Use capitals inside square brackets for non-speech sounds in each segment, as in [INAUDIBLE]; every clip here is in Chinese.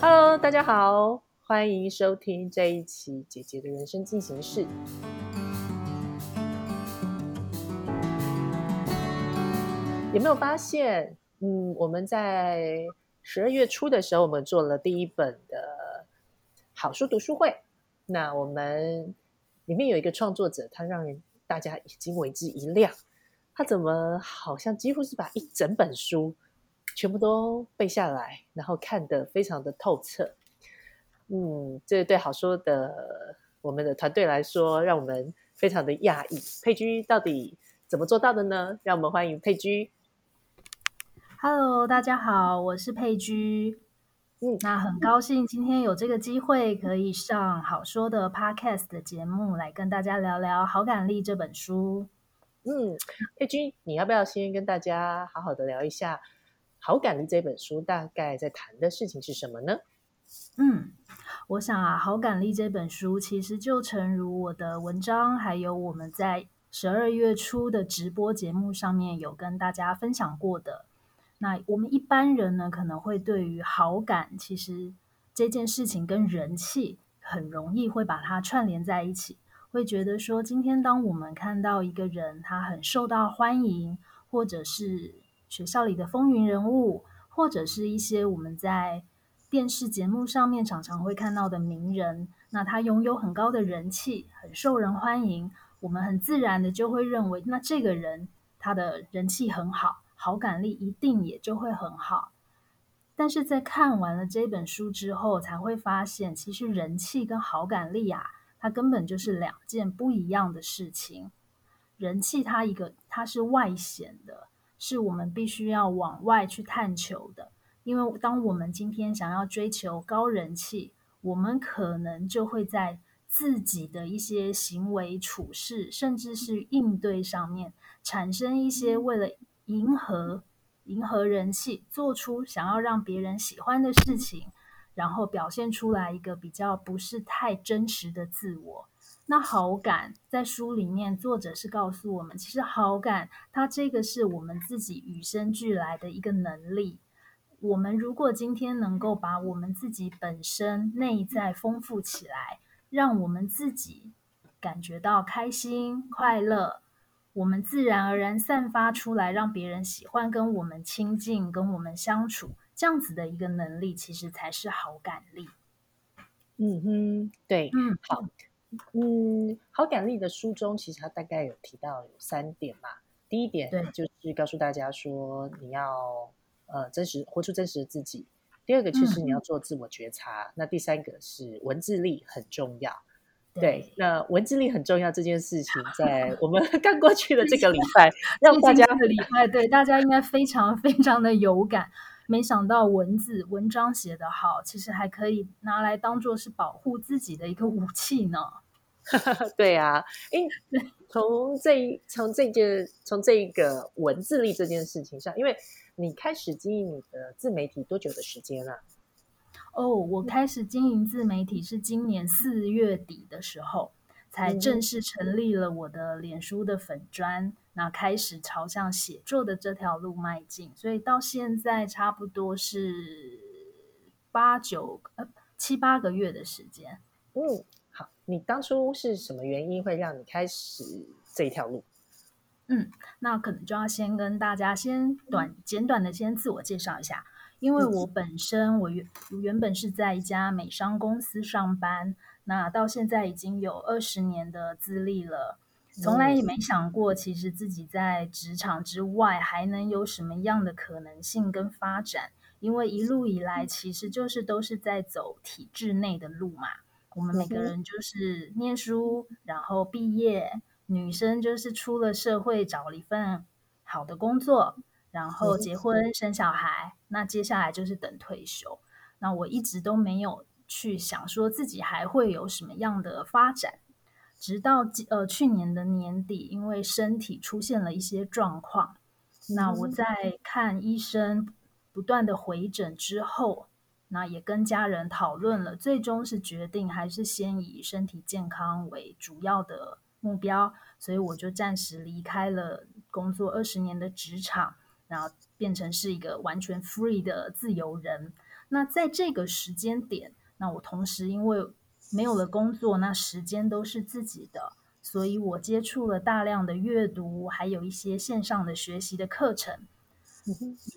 Hello，大家好，欢迎收听这一期姐姐的人生进行式。有没有发现？嗯，我们在十二月初的时候，我们做了第一本的好书读书会。那我们里面有一个创作者，他让人大家眼睛为之一亮。他怎么好像几乎是把一整本书全部都背下来，然后看得非常的透彻。嗯，这对好说的我们的团队来说，让我们非常的讶异。佩居到底怎么做到的呢？让我们欢迎佩居。Hello，大家好，我是佩居。嗯，那很高兴今天有这个机会可以上好说的 Podcast 的节目，来跟大家聊聊《好感力》这本书。嗯，佩君，你要不要先跟大家好好的聊一下《好感力》这本书大概在谈的事情是什么呢？嗯，我想啊，《好感力》这本书其实就诚如我的文章，还有我们在十二月初的直播节目上面有跟大家分享过的。那我们一般人呢，可能会对于好感，其实这件事情跟人气很容易会把它串联在一起，会觉得说，今天当我们看到一个人他很受到欢迎，或者是学校里的风云人物，或者是一些我们在电视节目上面常常会看到的名人，那他拥有很高的人气，很受人欢迎，我们很自然的就会认为，那这个人他的人气很好。好感力一定也就会很好，但是在看完了这本书之后，才会发现，其实人气跟好感力啊，它根本就是两件不一样的事情。人气它一个它是外显的，是我们必须要往外去探求的。因为当我们今天想要追求高人气，我们可能就会在自己的一些行为处事，甚至是应对上面，产生一些为了。迎合迎合人气，做出想要让别人喜欢的事情，然后表现出来一个比较不是太真实的自我。那好感在书里面，作者是告诉我们，其实好感它这个是我们自己与生俱来的一个能力。我们如果今天能够把我们自己本身内在丰富起来，让我们自己感觉到开心快乐。我们自然而然散发出来，让别人喜欢跟我们亲近、跟我们相处，这样子的一个能力，其实才是好感力。嗯哼，对，嗯，好，嗯，好感力的书中，其实它大概有提到有三点嘛。第一点就是告诉大家说，你要呃真实活出真实的自己。第二个其实你要做自我觉察。那第三个是文字力很重要。对，那文字力很重要这件事情，在我们 [LAUGHS] 刚过去的这个礼拜，[LAUGHS] 让大家的礼拜，对大家应该非常非常的有感。没想到文字文章写得好，其实还可以拿来当做是保护自己的一个武器呢。[LAUGHS] 对啊，哎，从这从这件从这个文字力这件事情上，因为你开始经营你的自媒体多久的时间了？哦，我开始经营自媒体是今年四月底的时候，才正式成立了我的脸书的粉砖，那开始朝向写作的这条路迈进。所以到现在差不多是八九呃七八个月的时间。嗯，好，你当初是什么原因会让你开始这一条路？嗯，那可能就要先跟大家先短简短的先自我介绍一下。因为我本身我原原本是在一家美商公司上班，那到现在已经有二十年的资历了，从来也没想过，其实自己在职场之外还能有什么样的可能性跟发展。因为一路以来，其实就是都是在走体制内的路嘛。我们每个人就是念书，然后毕业，女生就是出了社会找了一份好的工作。然后结婚生小孩，那接下来就是等退休。那我一直都没有去想说自己还会有什么样的发展，直到呃去年的年底，因为身体出现了一些状况，那我在看医生不断的回诊之后，那也跟家人讨论了，最终是决定还是先以身体健康为主要的目标，所以我就暂时离开了工作二十年的职场。然后变成是一个完全 free 的自由人，那在这个时间点，那我同时因为没有了工作，那时间都是自己的，所以我接触了大量的阅读，还有一些线上的学习的课程。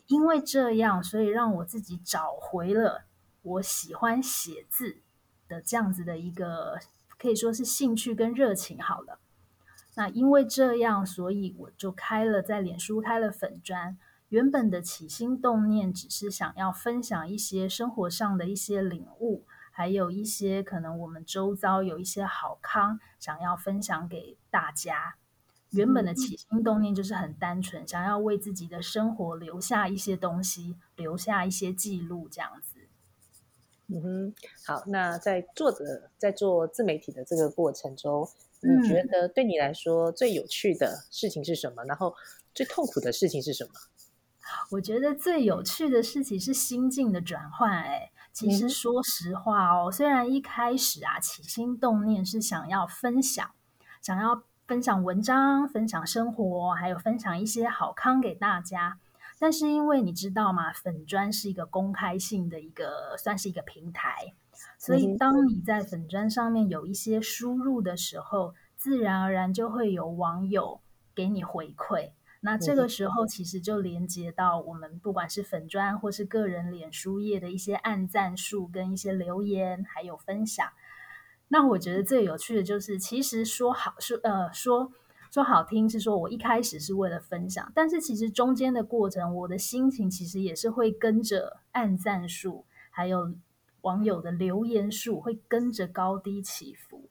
因为这样，所以让我自己找回了我喜欢写字的这样子的一个，可以说是兴趣跟热情。好了，那因为这样，所以我就开了在脸书开了粉砖。原本的起心动念只是想要分享一些生活上的一些领悟，还有一些可能我们周遭有一些好康，想要分享给大家。原本的起心动念就是很单纯，想要为自己的生活留下一些东西，留下一些记录，这样子。嗯哼，好，那在做的在做自媒体的这个过程中，你觉得对你来说最有趣的事情是什么？然后最痛苦的事情是什么？我觉得最有趣的事情是心境的转换。哎，其实说实话哦，虽然一开始啊起心动念是想要分享，想要分享文章、分享生活，还有分享一些好康给大家，但是因为你知道嘛，粉砖是一个公开性的一个，算是一个平台，所以当你在粉砖上面有一些输入的时候，自然而然就会有网友给你回馈。那这个时候，其实就连接到我们不管是粉砖或是个人脸书页的一些按赞数跟一些留言，还有分享。那我觉得最有趣的就是，其实说好说呃说说好听是说我一开始是为了分享，但是其实中间的过程，我的心情其实也是会跟着按赞数，还有网友的留言数会跟着高低起伏。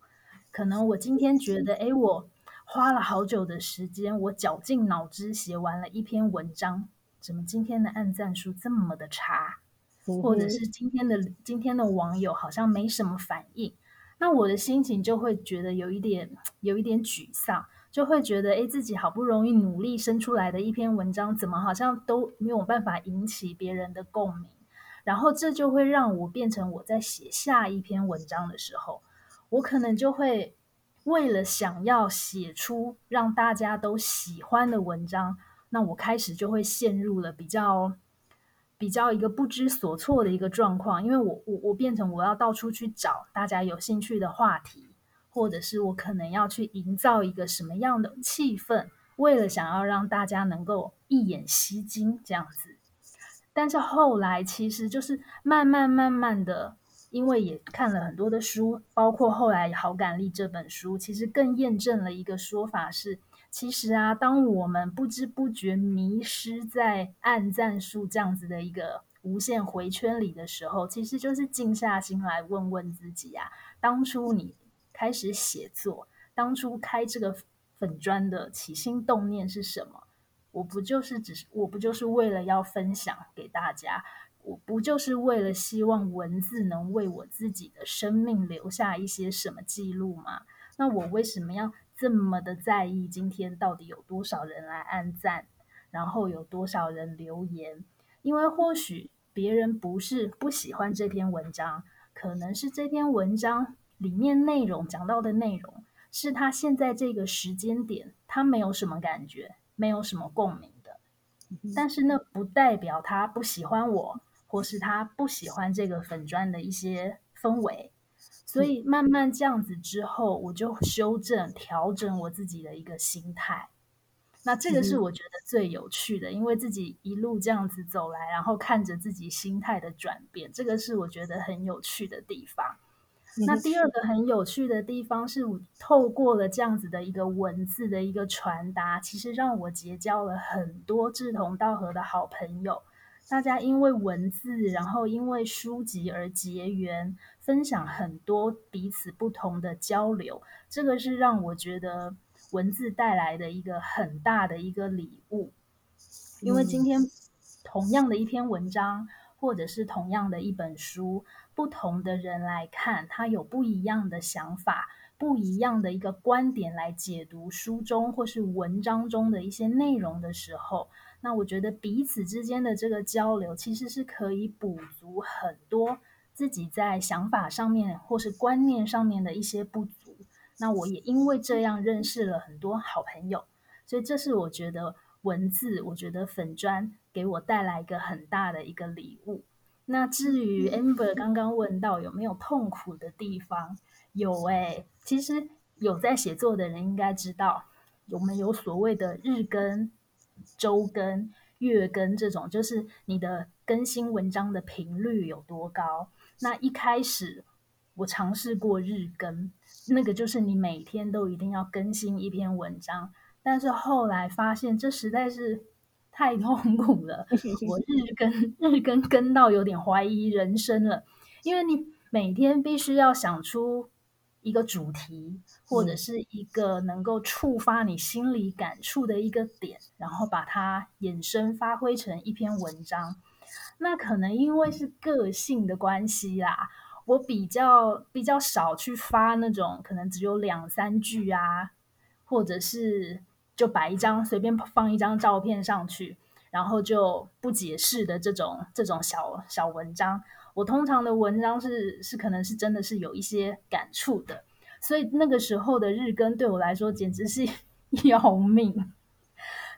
可能我今天觉得，哎，我。花了好久的时间，我绞尽脑汁写完了一篇文章，怎么今天的按赞数这么的差？或者是今天的今天的网友好像没什么反应，那我的心情就会觉得有一点有一点沮丧，就会觉得哎，自己好不容易努力生出来的一篇文章，怎么好像都没有办法引起别人的共鸣？然后这就会让我变成我在写下一篇文章的时候，我可能就会。为了想要写出让大家都喜欢的文章，那我开始就会陷入了比较比较一个不知所措的一个状况，因为我我我变成我要到处去找大家有兴趣的话题，或者是我可能要去营造一个什么样的气氛，为了想要让大家能够一眼吸睛这样子。但是后来其实就是慢慢慢慢的。因为也看了很多的书，包括后来《好感力》这本书，其实更验证了一个说法是：其实啊，当我们不知不觉迷失在暗战术这样子的一个无限回圈里的时候，其实就是静下心来问问自己啊，当初你开始写作，当初开这个粉砖的起心动念是什么？我不就是只是我不就是为了要分享给大家？我不就是为了希望文字能为我自己的生命留下一些什么记录吗？那我为什么要这么的在意今天到底有多少人来按赞，然后有多少人留言？因为或许别人不是不喜欢这篇文章，可能是这篇文章里面内容讲到的内容是他现在这个时间点他没有什么感觉，没有什么共鸣的。但是那不代表他不喜欢我。或是他不喜欢这个粉砖的一些氛围，所以慢慢这样子之后，我就修正调整我自己的一个心态。那这个是我觉得最有趣的，因为自己一路这样子走来，然后看着自己心态的转变，这个是我觉得很有趣的地方。那第二个很有趣的地方是，透过了这样子的一个文字的一个传达，其实让我结交了很多志同道合的好朋友。大家因为文字，然后因为书籍而结缘，分享很多彼此不同的交流，这个是让我觉得文字带来的一个很大的一个礼物。因为今天同样的一篇文章，或者是同样的一本书，不同的人来看，他有不一样的想法，不一样的一个观点来解读书中或是文章中的一些内容的时候。那我觉得彼此之间的这个交流，其实是可以补足很多自己在想法上面或是观念上面的一些不足。那我也因为这样认识了很多好朋友，所以这是我觉得文字，我觉得粉砖给我带来一个很大的一个礼物。那至于 Amber 刚刚问到有没有痛苦的地方，有哎，其实有在写作的人应该知道，我们有所谓的日更、周更、月更这种，就是你的更新文章的频率有多高。那一开始我尝试过日更，那个就是你每天都一定要更新一篇文章，但是后来发现这实在是太痛苦了，[LAUGHS] 我日更日更更到有点怀疑人生了，因为你每天必须要想出一个主题，或者是一个能够触发你心里感触的一个点，然后把它衍生发挥成一篇文章。那可能因为是个性的关系啦，我比较比较少去发那种可能只有两三句啊，或者是就摆一张随便放一张照片上去，然后就不解释的这种这种小小文章。我通常的文章是是可能是真的是有一些感触的，所以那个时候的日更对我来说简直是 [LAUGHS] 要命。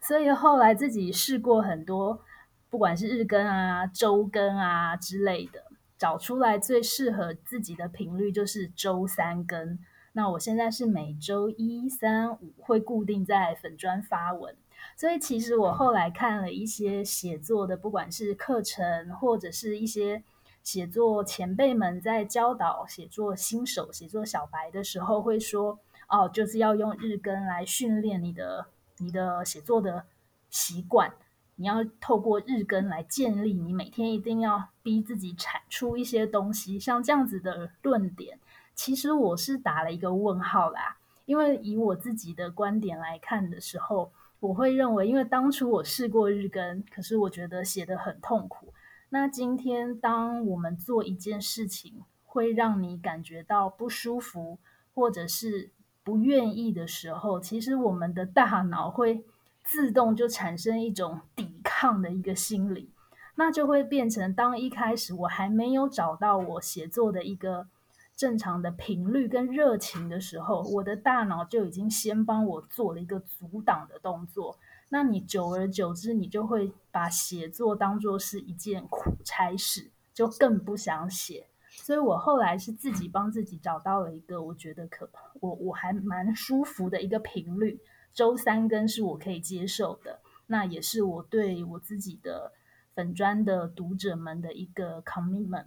所以后来自己试过很多。不管是日更啊、周更啊之类的，找出来最适合自己的频率就是周三更。那我现在是每周一、三、五会固定在粉砖发文，所以其实我后来看了一些写作的，不管是课程或者是一些写作前辈们在教导写作新手、写作小白的时候，会说哦，就是要用日更来训练你的你的写作的习惯。你要透过日更来建立，你每天一定要逼自己产出一些东西，像这样子的论点，其实我是打了一个问号啦。因为以我自己的观点来看的时候，我会认为，因为当初我试过日更，可是我觉得写的很痛苦。那今天当我们做一件事情，会让你感觉到不舒服，或者是不愿意的时候，其实我们的大脑会。自动就产生一种抵抗的一个心理，那就会变成当一开始我还没有找到我写作的一个正常的频率跟热情的时候，我的大脑就已经先帮我做了一个阻挡的动作。那你久而久之，你就会把写作当做是一件苦差事，就更不想写。所以我后来是自己帮自己找到了一个我觉得可我我还蛮舒服的一个频率。周三更是我可以接受的，那也是我对我自己的粉砖的读者们的一个 commitment。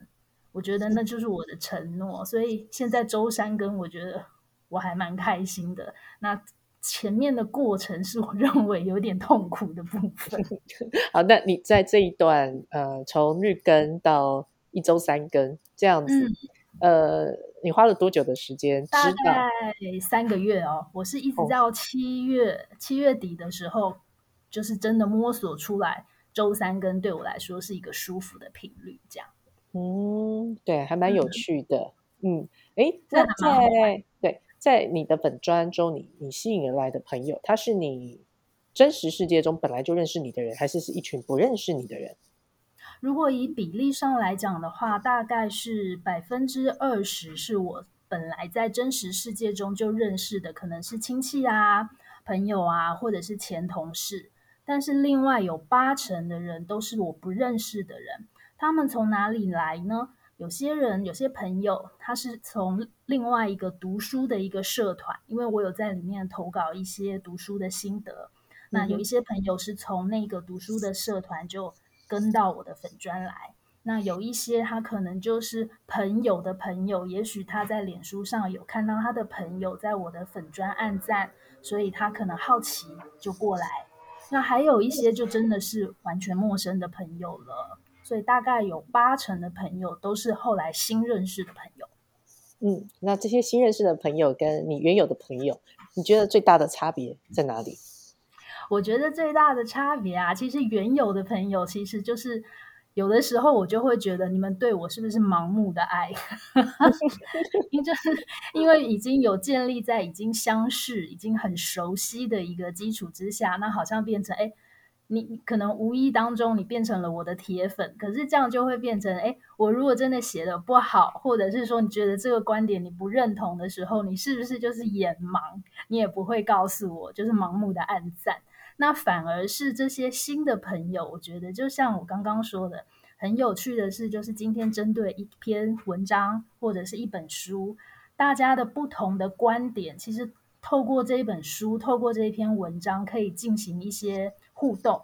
我觉得那就是我的承诺，所以现在周三更，我觉得我还蛮开心的。那前面的过程是我认为有点痛苦的部分。[LAUGHS] 好，那你在这一段呃，从日更到一周三更这样子，呃。你花了多久的时间？大概三个月哦。我是一直到七月七月底的时候，就是真的摸索出来，周三更对我来说是一个舒服的频率。这样，嗯，对，还蛮有趣的。嗯，哎，那在对在你的本专中，你你吸引而来的朋友，他是你真实世界中本来就认识你的人，还是是一群不认识你的人？如果以比例上来讲的话，大概是百分之二十是我本来在真实世界中就认识的，可能是亲戚啊、朋友啊，或者是前同事。但是另外有八成的人都是我不认识的人。他们从哪里来呢？有些人、有些朋友，他是从另外一个读书的一个社团，因为我有在里面投稿一些读书的心得。那有一些朋友是从那个读书的社团就。跟到我的粉砖来，那有一些他可能就是朋友的朋友，也许他在脸书上有看到他的朋友在我的粉砖按赞，所以他可能好奇就过来。那还有一些就真的是完全陌生的朋友了，所以大概有八成的朋友都是后来新认识的朋友。嗯，那这些新认识的朋友跟你原有的朋友，你觉得最大的差别在哪里？我觉得最大的差别啊，其实原有的朋友，其实就是有的时候我就会觉得你们对我是不是盲目的爱？[LAUGHS] [LAUGHS] 因为就是因为已经有建立在已经相识、已经很熟悉的一个基础之下，那好像变成哎，你可能无意当中你变成了我的铁粉，可是这样就会变成哎，我如果真的写的不好，或者是说你觉得这个观点你不认同的时候，你是不是就是眼盲？你也不会告诉我，就是盲目的暗赞。那反而是这些新的朋友，我觉得就像我刚刚说的，很有趣的是，就是今天针对一篇文章或者是一本书，大家的不同的观点，其实透过这一本书，透过这一篇文章，可以进行一些互动。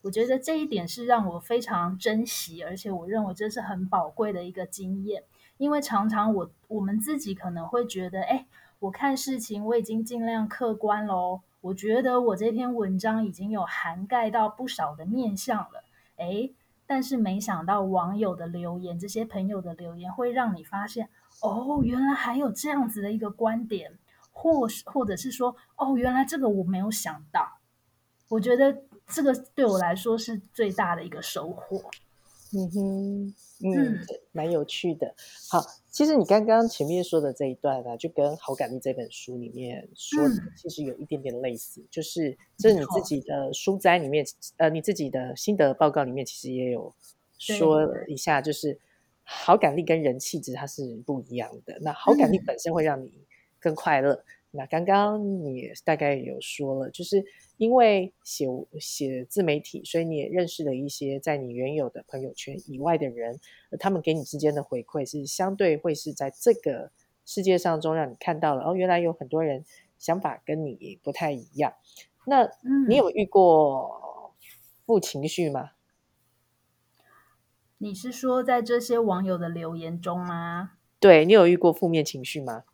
我觉得这一点是让我非常珍惜，而且我认为这是很宝贵的一个经验。因为常常我我们自己可能会觉得，哎，我看事情我已经尽量客观喽，我觉得我这篇文章已经有涵盖到不少的面向了，哎。但是没想到网友的留言，这些朋友的留言会让你发现，哦，原来还有这样子的一个观点，或或者是说，哦，原来这个我没有想到。我觉得这个对我来说是最大的一个收获。嗯哼，嗯，蛮有趣的。好，其实你刚刚前面说的这一段呢，就跟《好感力》这本书里面说的，其实有一点点类似。就是这是你自己的书斋里面，呃，你自己的心得报告里面，其实也有说一下，就是好感力跟人气值它是不一样的。那好感力本身会让你更快乐。那刚刚你大概有说了，就是。因为写写自媒体，所以你也认识了一些在你原有的朋友圈以外的人，他们给你之间的回馈是相对会是在这个世界上中让你看到了哦，原来有很多人想法跟你不太一样。那你有遇过负情绪吗？你是说在这些网友的留言中吗？对你有遇过负面情绪吗？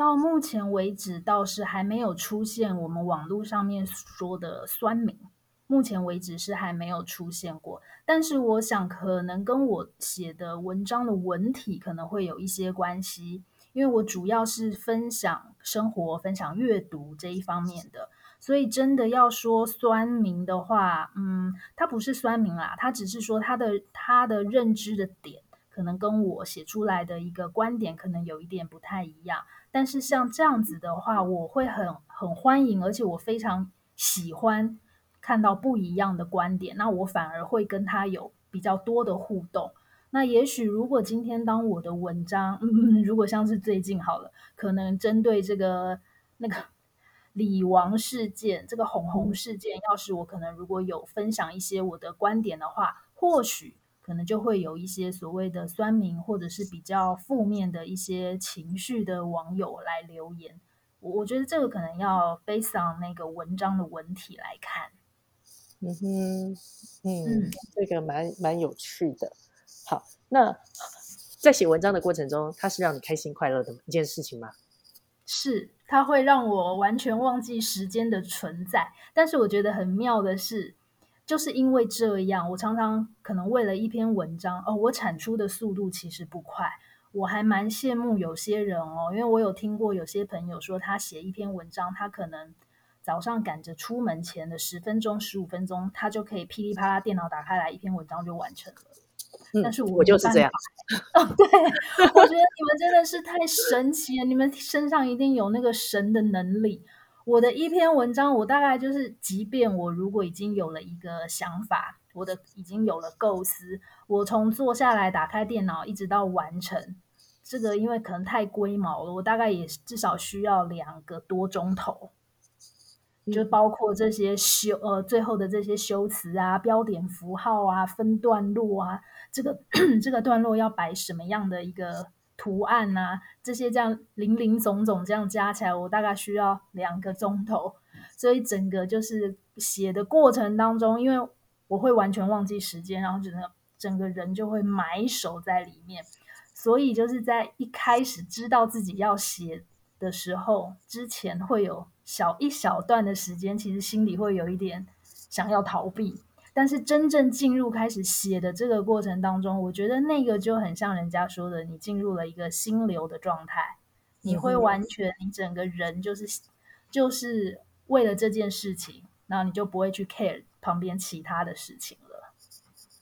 到目前为止，倒是还没有出现我们网络上面说的酸民。目前为止是还没有出现过，但是我想可能跟我写的文章的文体可能会有一些关系，因为我主要是分享生活、分享阅读这一方面的，所以真的要说酸民的话，嗯，他不是酸民啦，他只是说他的他的认知的点，可能跟我写出来的一个观点可能有一点不太一样。但是像这样子的话，我会很很欢迎，而且我非常喜欢看到不一样的观点。那我反而会跟他有比较多的互动。那也许如果今天当我的文章，嗯，如果像是最近好了，可能针对这个那个李王事件，这个红红事件，要是我可能如果有分享一些我的观点的话，或许。可能就会有一些所谓的酸民，或者是比较负面的一些情绪的网友来留言。我我觉得这个可能要 based on 那个文章的文体来看。嗯哼，嗯，这个蛮蛮有趣的。好，那在写文章的过程中，它是让你开心快乐的一件事情吗？是，它会让我完全忘记时间的存在。但是我觉得很妙的是。就是因为这样，我常常可能为了一篇文章哦，我产出的速度其实不快。我还蛮羡慕有些人哦，因为我有听过有些朋友说，他写一篇文章，他可能早上赶着出门前的十分钟、十五分钟，他就可以噼里啪啦电脑打开来，一篇文章就完成了。但是我就是这样。[LAUGHS] 哦，对，我觉得你们真的是太神奇了，你们身上一定有那个神的能力。我的一篇文章，我大概就是，即便我如果已经有了一个想法，我的已经有了构思，我从坐下来打开电脑一直到完成，这个因为可能太龟毛了，我大概也至少需要两个多钟头，就包括这些修呃最后的这些修辞啊、标点符号啊、分段落啊，这个 [CLEARS THROAT] 这个段落要摆什么样的一个。图案呐，这些这样零零总总这样加起来，我大概需要两个钟头。所以整个就是写的过程当中，因为我会完全忘记时间，然后整个整个人就会埋首在里面。所以就是在一开始知道自己要写的时候，之前会有小一小段的时间，其实心里会有一点想要逃避。但是真正进入开始写的这个过程当中，我觉得那个就很像人家说的，你进入了一个心流的状态，你会完全，你整个人就是就是为了这件事情，然后你就不会去 care 旁边其他的事情了。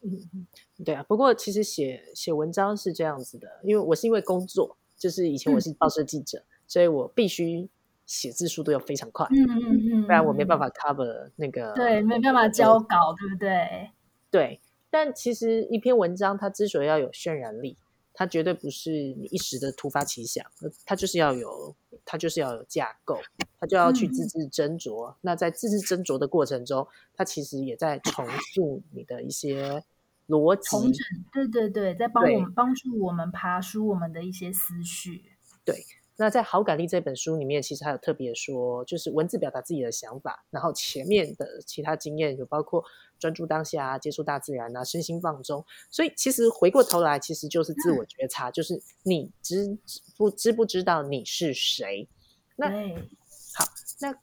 嗯，对啊。不过其实写写文章是这样子的，因为我是因为工作，就是以前我是报社记者，所以我必须。写字速度要非常快，嗯嗯嗯，不然我没办法 cover 那个，对，没办法交稿，对不对？对，但其实一篇文章它之所以要有渲染力，它绝对不是你一时的突发奇想，它就是要有，它就是要有架构，它就要去字字斟酌。那在字字斟酌的过程中，它其实也在重塑你的一些逻辑，重整，对对对，在帮我们帮助我们爬梳我们的一些思绪。对，那在《好感力》这本书里面，其实还有特别说，就是文字表达自己的想法，然后前面的其他经验有包括专注当下、接触大自然啊、身心放松。所以其实回过头来，其实就是自我觉察，就是你知不知不知道你是谁？那好，那。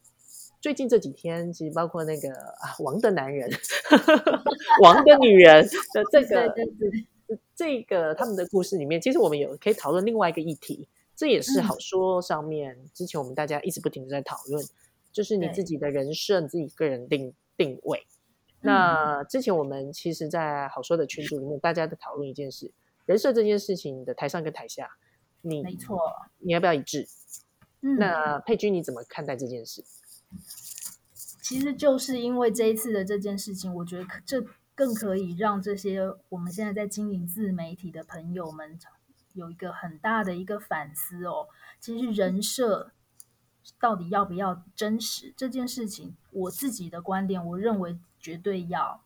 最近这几天，其实包括那个啊，王的男人，[LAUGHS] 王的女人的这 [LAUGHS] 个这个他们的故事里面，其实我们有可以讨论另外一个议题，这也是好说上面之前我们大家一直不停的在讨论，就是你自己的人设、你自己个人定定位。那之前我们其实，在好说的群组里面，大家在讨论一件事，人设这件事情的台上跟台下，你没错，你要不要一致？那佩君你怎么看待这件事？其实就是因为这一次的这件事情，我觉得这更可以让这些我们现在在经营自媒体的朋友们有一个很大的一个反思哦。其实人设到底要不要真实这件事情，我自己的观点，我认为绝对要。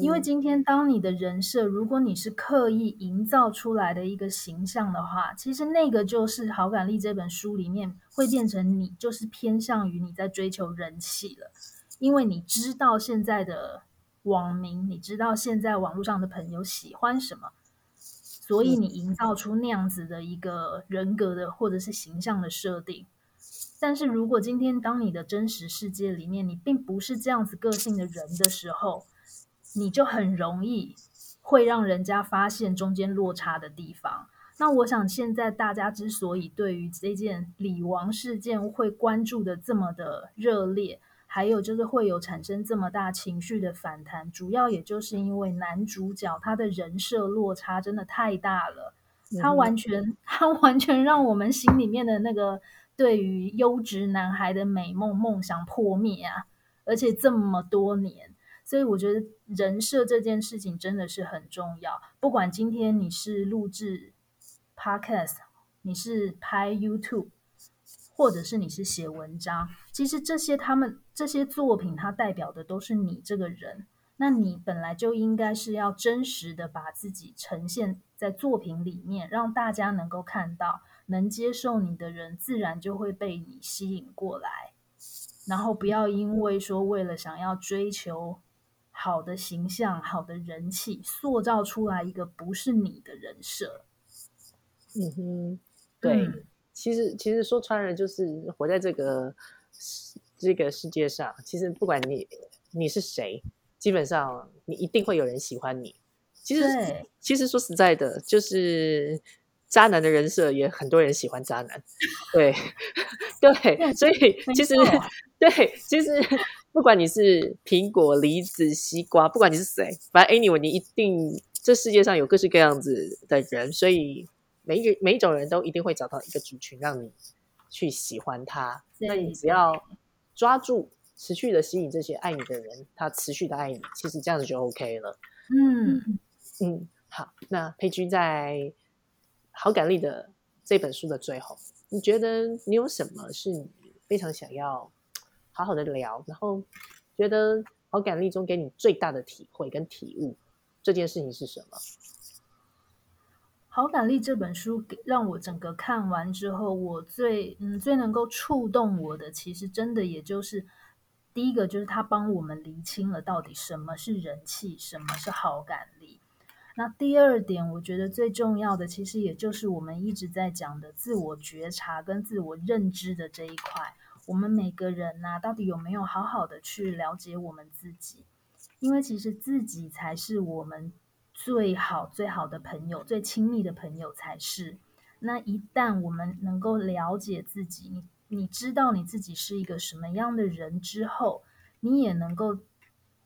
因为今天当你的人设，如果你是刻意营造出来的一个形象的话，其实那个就是《好感力》这本书里面会变成你，就是偏向于你在追求人气了。因为你知道现在的网民，你知道现在网络上的朋友喜欢什么，所以你营造出那样子的一个人格的或者是形象的设定。但是如果今天当你的真实世界里面，你并不是这样子个性的人的时候，你就很容易会让人家发现中间落差的地方。那我想现在大家之所以对于这件李王事件会关注的这么的热烈。还有就是会有产生这么大情绪的反弹，主要也就是因为男主角他的人设落差真的太大了，他完全他完全让我们心里面的那个对于优质男孩的美梦梦想破灭啊！而且这么多年，所以我觉得人设这件事情真的是很重要。不管今天你是录制 Podcast，你是拍 YouTube。或者是你是写文章，其实这些他们这些作品，它代表的都是你这个人。那你本来就应该是要真实的把自己呈现在作品里面，让大家能够看到，能接受你的人，自然就会被你吸引过来。然后不要因为说为了想要追求好的形象、好的人气，塑造出来一个不是你的人设。嗯哼，对。其实，其实说穿了，就是活在这个这个世界上。其实，不管你你是谁，基本上你一定会有人喜欢你。其实，其实说实在的，就是渣男的人设也很多人喜欢渣男。对，[LAUGHS] 对，所以其实对，其实 [LAUGHS] 不管你是苹果、梨子、西瓜，不管你是谁，反正 anyway，你一定这世界上有各式各样子的人，所以。每一每一种人都一定会找到一个族群让你去喜欢他，那你只要抓住持续的吸引这些爱你的人，他持续的爱你，其实这样子就 OK 了。嗯嗯，好，那佩君在好感力的这本书的最后，你觉得你有什么是你非常想要好好的聊，然后觉得好感力中给你最大的体会跟体悟这件事情是什么？好感力这本书给让我整个看完之后，我最嗯最能够触动我的，其实真的也就是第一个，就是他帮我们厘清了到底什么是人气，什么是好感力。那第二点，我觉得最重要的，其实也就是我们一直在讲的自我觉察跟自我认知的这一块。我们每个人呐，到底有没有好好的去了解我们自己？因为其实自己才是我们。最好最好的朋友，最亲密的朋友才是。那一旦我们能够了解自己，你你知道你自己是一个什么样的人之后，你也能够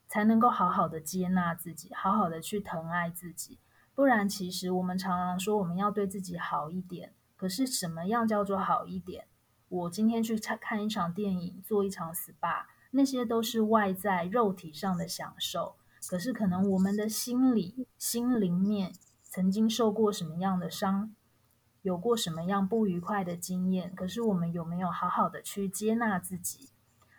才能够好好的接纳自己，好好的去疼爱自己。不然，其实我们常常说我们要对自己好一点，可是什么样叫做好一点？我今天去看看一场电影，做一场 SPA，那些都是外在肉体上的享受。可是，可能我们的心里、心灵面曾经受过什么样的伤，有过什么样不愉快的经验？可是，我们有没有好好的去接纳自己？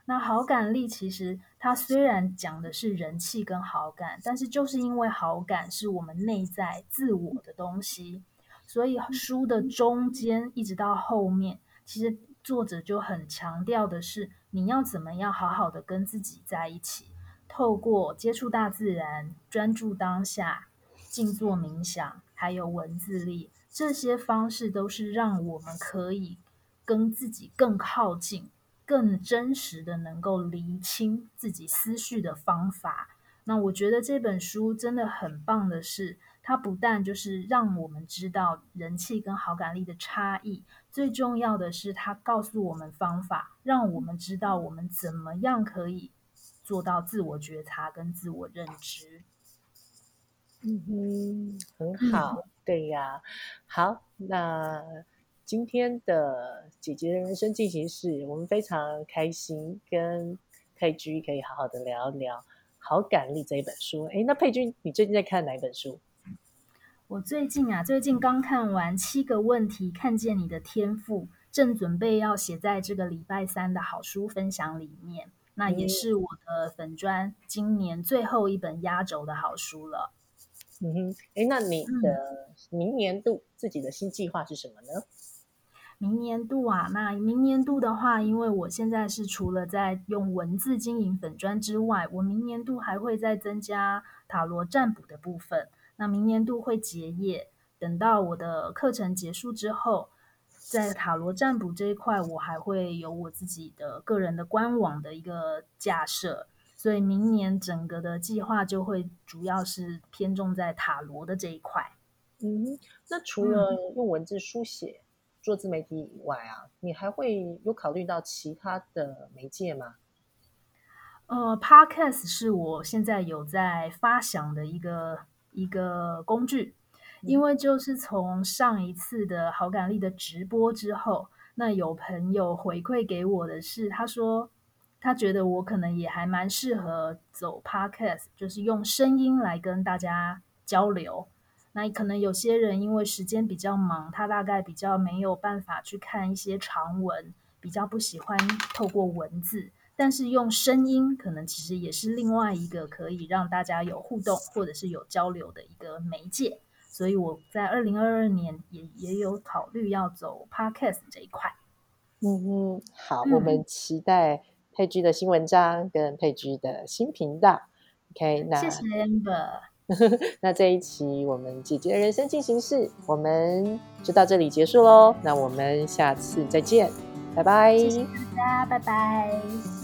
那好感力其实它虽然讲的是人气跟好感，但是就是因为好感是我们内在自我的东西，所以书的中间一直到后面，其实作者就很强调的是你要怎么样好好的跟自己在一起，透过接触大自然、专注当下、静坐冥想，还有文字力这些方式，都是让我们可以跟自己更靠近。更真实的能够厘清自己思绪的方法。那我觉得这本书真的很棒的是，它不但就是让我们知道人气跟好感力的差异，最重要的是它告诉我们方法，让我们知道我们怎么样可以做到自我觉察跟自我认知。嗯哼，很好，对呀。好，那。今天的姐姐的人生进行式，我们非常开心跟佩君可以好好的聊一聊《好感力》这一本书。哎，那佩君，你最近在看哪一本书？我最近啊，最近刚看完《七个问题看见你的天赋》，正准备要写在这个礼拜三的好书分享里面。那也是我的粉砖今年最后一本压轴的好书了。嗯哼，哎，那你的明年度自己的新计划是什么呢？明年度啊，那明年度的话，因为我现在是除了在用文字经营粉砖之外，我明年度还会再增加塔罗占卜的部分。那明年度会结业，等到我的课程结束之后，在塔罗占卜这一块，我还会有我自己的个人的官网的一个架设。所以明年整个的计划就会主要是偏重在塔罗的这一块。嗯，那除了用文字书写。做自媒体以外啊，你还会有考虑到其他的媒介吗？呃，Podcast 是我现在有在发想的一个一个工具，因为就是从上一次的好感力的直播之后，那有朋友回馈给我的是，他说他觉得我可能也还蛮适合走 Podcast，就是用声音来跟大家交流。那可能有些人因为时间比较忙，他大概比较没有办法去看一些长文，比较不喜欢透过文字，但是用声音可能其实也是另外一个可以让大家有互动或者是有交流的一个媒介。所以我在二零二二年也也有考虑要走 podcast 这一块。嗯嗯，好，我们期待佩居的新文章跟佩居的新频道。OK，那谢谢 Amber。[LAUGHS] 那这一期我们姐姐的人生进行式，我们就到这里结束喽。那我们下次再见，拜拜。谢谢大家，拜拜。